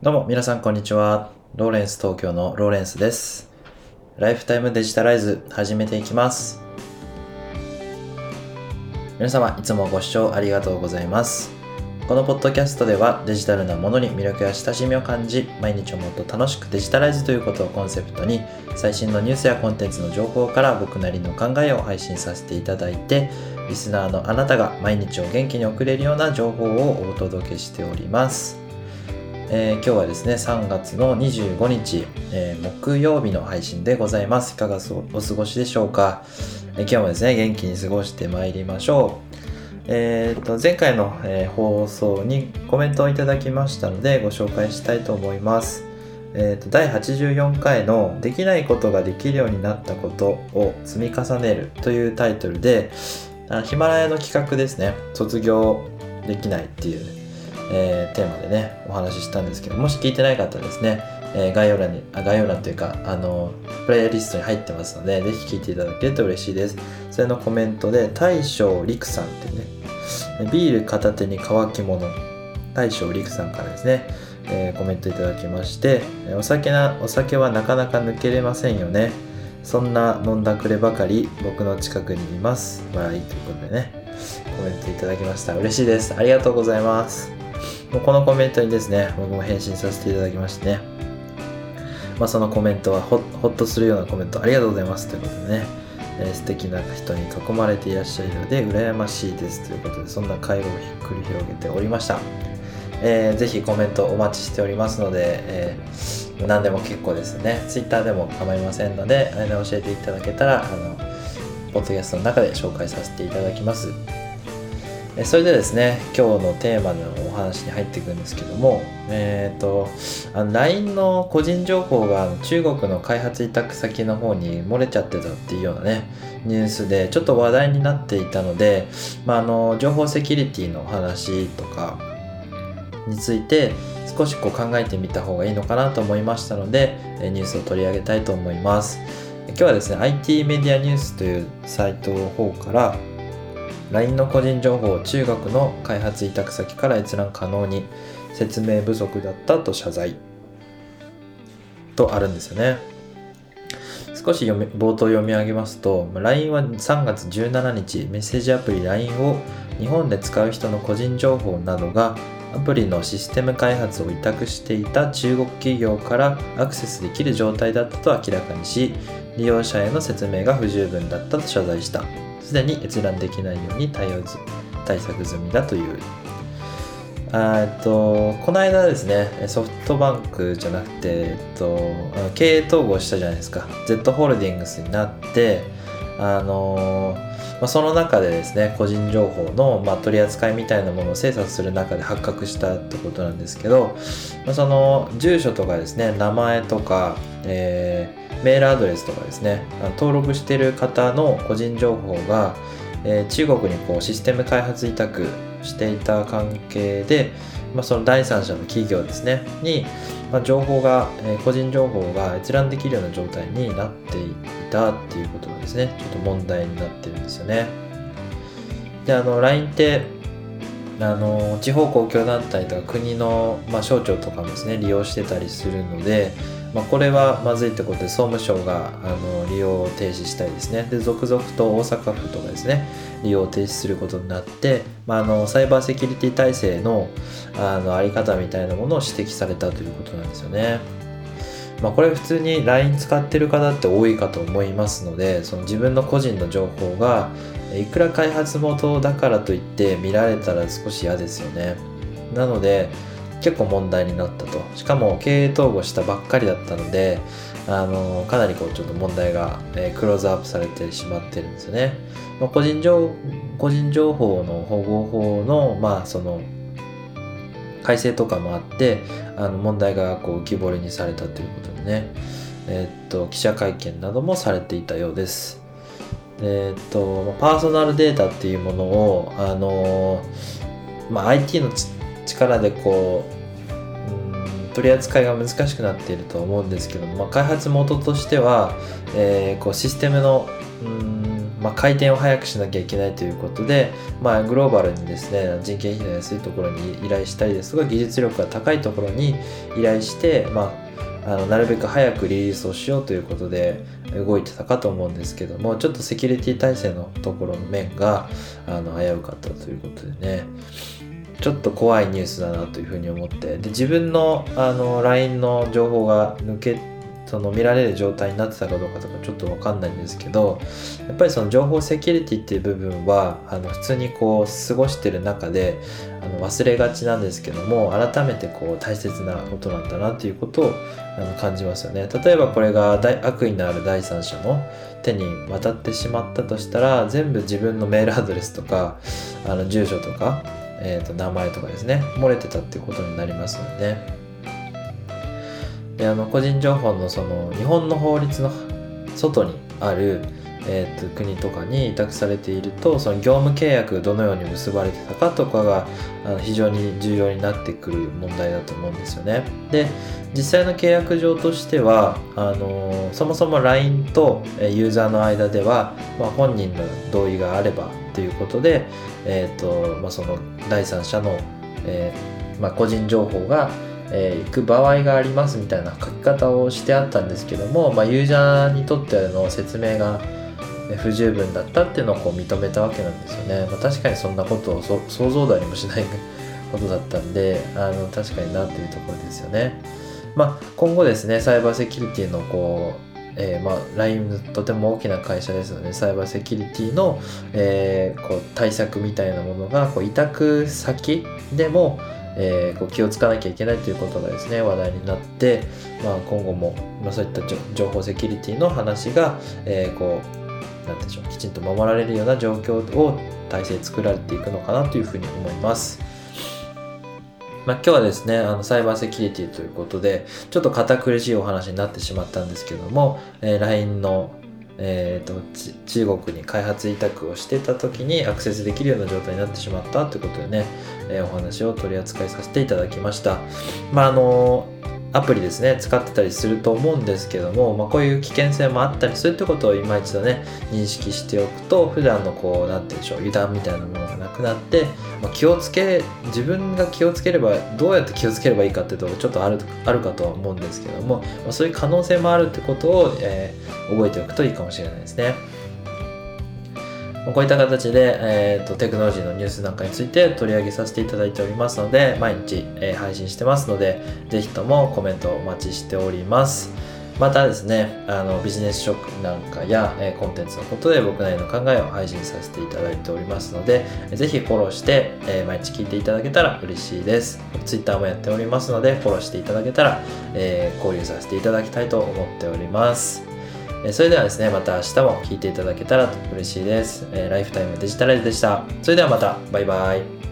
どうも皆さんこんにちは。ローレンス東京のローレンスです。ライフタイムデジタライズ始めていきます。皆様いつもご視聴ありがとうございます。このポッドキャストではデジタルなものに魅力や親しみを感じ、毎日をもっと楽しくデジタライズということをコンセプトに、最新のニュースやコンテンツの情報から僕なりの考えを配信させていただいて、リスナーのあなたが毎日を元気に送れるような情報をお届けしております。えー今日はですね3月の25日、えー木曜日の配信でございます。いかがお過ごしでしょうか、えー今日もですね元気に過ごしてまいりましょう。えーと前回の、え放送にコメントをいただきましたのでご紹介したいと思います。えーと第84回の「できないことができるようになったことを積み重ねる」というタイトルでヒマラヤの企画ですね。卒業できないっていうえーテーマでねお話ししたんですけどもし聞いてない方はですね、えー概要欄にあ概要欄というかあのプレイリストに入ってますのでぜひ聞いていただけると嬉しいです。それのコメントで大将陸さんっていうねビール片手に乾き物大将陸さんからですね、えーコメントいただきましてお酒なお酒はなかなか抜けれませんよね。そんな飲んだくればかり僕の近くにいます。笑いということでねコメントいただきました。嬉しいです。ありがとうございます。このコメントにですね、僕も返信させていただきましてね、まあ、そのコメントはほほっとするようなコメントありがとうございますということでね、えー素敵な人に囲まれていらっしゃるので羨ましいですということでそんな会話をひっくり広げておりました、えーぜひコメントお待ちしておりますので、えー何でも結構ですね。Twitter でも構いませんので、えー教えていただけたらあのポッドキャストの中で紹介させていただきます。それでですね今日のテーマのお話に入っていくんですけどもえっ、とあの LINE の個人情報が中国の開発委託先の方に漏れちゃってたっていうようなねニュースでちょっと話題になっていたので、まあ、あの情報セキュリティのお話とかについて少しこう考えてみた方がいいのかなと思いましたのでニュースを取り上げたいと思います。今日はですね IT メディアニュースというサイトの方から LINE の個人情報を中国の開発委託先から閲覧可能に説明不足だったと謝罪。とあるんですよね。少し読み冒頭読み上げますと LINE は3月17日メッセージアプリ LINE を日本で使う人の個人情報などがアプリのシステム開発を委託していた中国企業からアクセスできる状態だったと明らかにし利用者への説明が不十分だったと謝罪した。すでに閲覧できないように対応対策済みだという。えっとこの間ですねソフトバンクじゃなくて、えっと、経営統合したじゃないですか。Z ホールディングスになってあのーまあ、その中でですね個人情報の、まあ、取り扱いみたいなものを精査する中で発覚したってことなんですけど、まあ、その住所とかですね名前とか、えーメールアドレスとかですね登録してる方の個人情報が、えー中国にこうシステム開発委託していた関係で、まあ、その第三者の企業ですねに、まあ、情報が、えー個人情報が閲覧できるような状態になっていたっていうことがですねちょっと問題になってるんですよねであの LINE ってあの地方公共団体とか国の、まあ、省庁とかもですね利用してたりするので、まあ、これはまずいってことで総務省があの利用を停止したりですねで続々と大阪府とかですね利用を停止することになって、まあ、あのサイバーセキュリティ体制のあのあり方みたいなものを指摘されたということなんですよね。まあ、これ普通に LINE 使ってる方って多いかと思いますのでその自分の個人の情報がいくら開発元だからといって見られたら少し嫌ですよね。なので結構問題になったと。しかも経営統合したばっかりだったのであのかなりこうちょっと問題が、えクローズアップされてしまってるんですよね、まあ、個人情個人情報の保護法のまあその改正とかもあってあの問題がこう浮き彫りにされたということでね、えーっと記者会見などもされていたようです。えーっとパーソナルデータっていうものを、あのまあ、IT の力でこう取り扱いが難しくなっていると思うんですけども、まあ、開発元としては、えーこうシステムのうんまあ、回転を速くしなきゃいけないということで、まあ、グローバルにですね人件費の安いところに依頼したりですとか技術力が高いところに依頼して、まあ、あのなるべく早くリリースをしようということで動いてたかと思うんですけどもちょっとセキュリティ体制のところの面があの危うかったということでね。ちょっと怖いニュースだなというふうに思ってで自分のあの LINE の情報が抜けてその見られる状態になってたかどうかとかちょっと分かんないんですけどやっぱりその情報セキュリティっていう部分はあの普通にこう過ごしてる中であの忘れがちなんですけども改めてこう大切なことなんだなっていうことをあの感じますよね。例えばこれが悪意のある第三者の手に渡ってしまったとしたら全部自分のメールアドレスとかあの住所とかえー、と名前とかですね漏れてたってことになりますのでであの個人情報のその日本の法律の外にある、えー、と国とかに委託されているとその業務契約どのように結ばれてたかとかがあの非常に重要になってくる問題だと思うんですよね。で実際の契約上としてはあのそもそも LINE とユーザーの間では、まあ、本人の同意があればということで、えーとまあ、その第三者の、えーまあ、個人情報が、えー、行く場合がありますみたいな書き方をしてあったんですけども、まあ、ユーザーにとっての説明が不十分だったっていうのをこう認めたわけなんですよね。まあ、確かにそんなことを想像だにもしないことだったんであの確かになっていうところですよね。まあ、今後ですねサイバーセキュリティのこうえー、まあ、LINE とても大きな会社ですのでサイバーセキュリティの、えー、こう対策みたいなものがこう委託先でも、えー、こう気をつかなきゃいけないということがですね話題になって、まあ、今後も、まあ、そういった情報セキュリティの話が、えこうなんでしょうきちんと守られるような状況を体制作られていくのかなというふうに思います。まあ、今日はですね、あのサイバーセキュリティということで、ちょっと堅苦しいお話になってしまったんですけども、えー、LINE のえーと、中国に開発委託をしてた時にアクセスできるような状態になってしまったということでね、えー、お話を取り扱いさせていただきました。まああのアプリですね使ってたりすると思うんですけども、まあ、こういう危険性もあったりするってことを今一度ね認識しておくと普段のこう何て言うんでしょう油断みたいなものがなくなって、まあ、気をつけ自分が気をつければどうやって気をつければいいかっていうとこちょっとあるあるかとは思うんですけども、まあ、そういう可能性もあるってことを、えー、覚えておくといいかもしれないですね。こういった形で、えーと、テクノロジーのニュースなんかについて取り上げさせていただいておりますので毎日、えー、配信してますのでぜひともコメントお待ちしております。またですねあのビジネス書なんかや、えー、コンテンツのことで僕なりの考えを配信させていただいておりますのでぜひフォローして、えー、毎日聞いていただけたら嬉しいです。Twitter もやっておりますのでフォローしていただけたら、え交流させていただきたいと思っております。それではですね、また明日も聴いていただけたら嬉しいです。ライフタイムデジタライズでした。それではまた、バイバイ。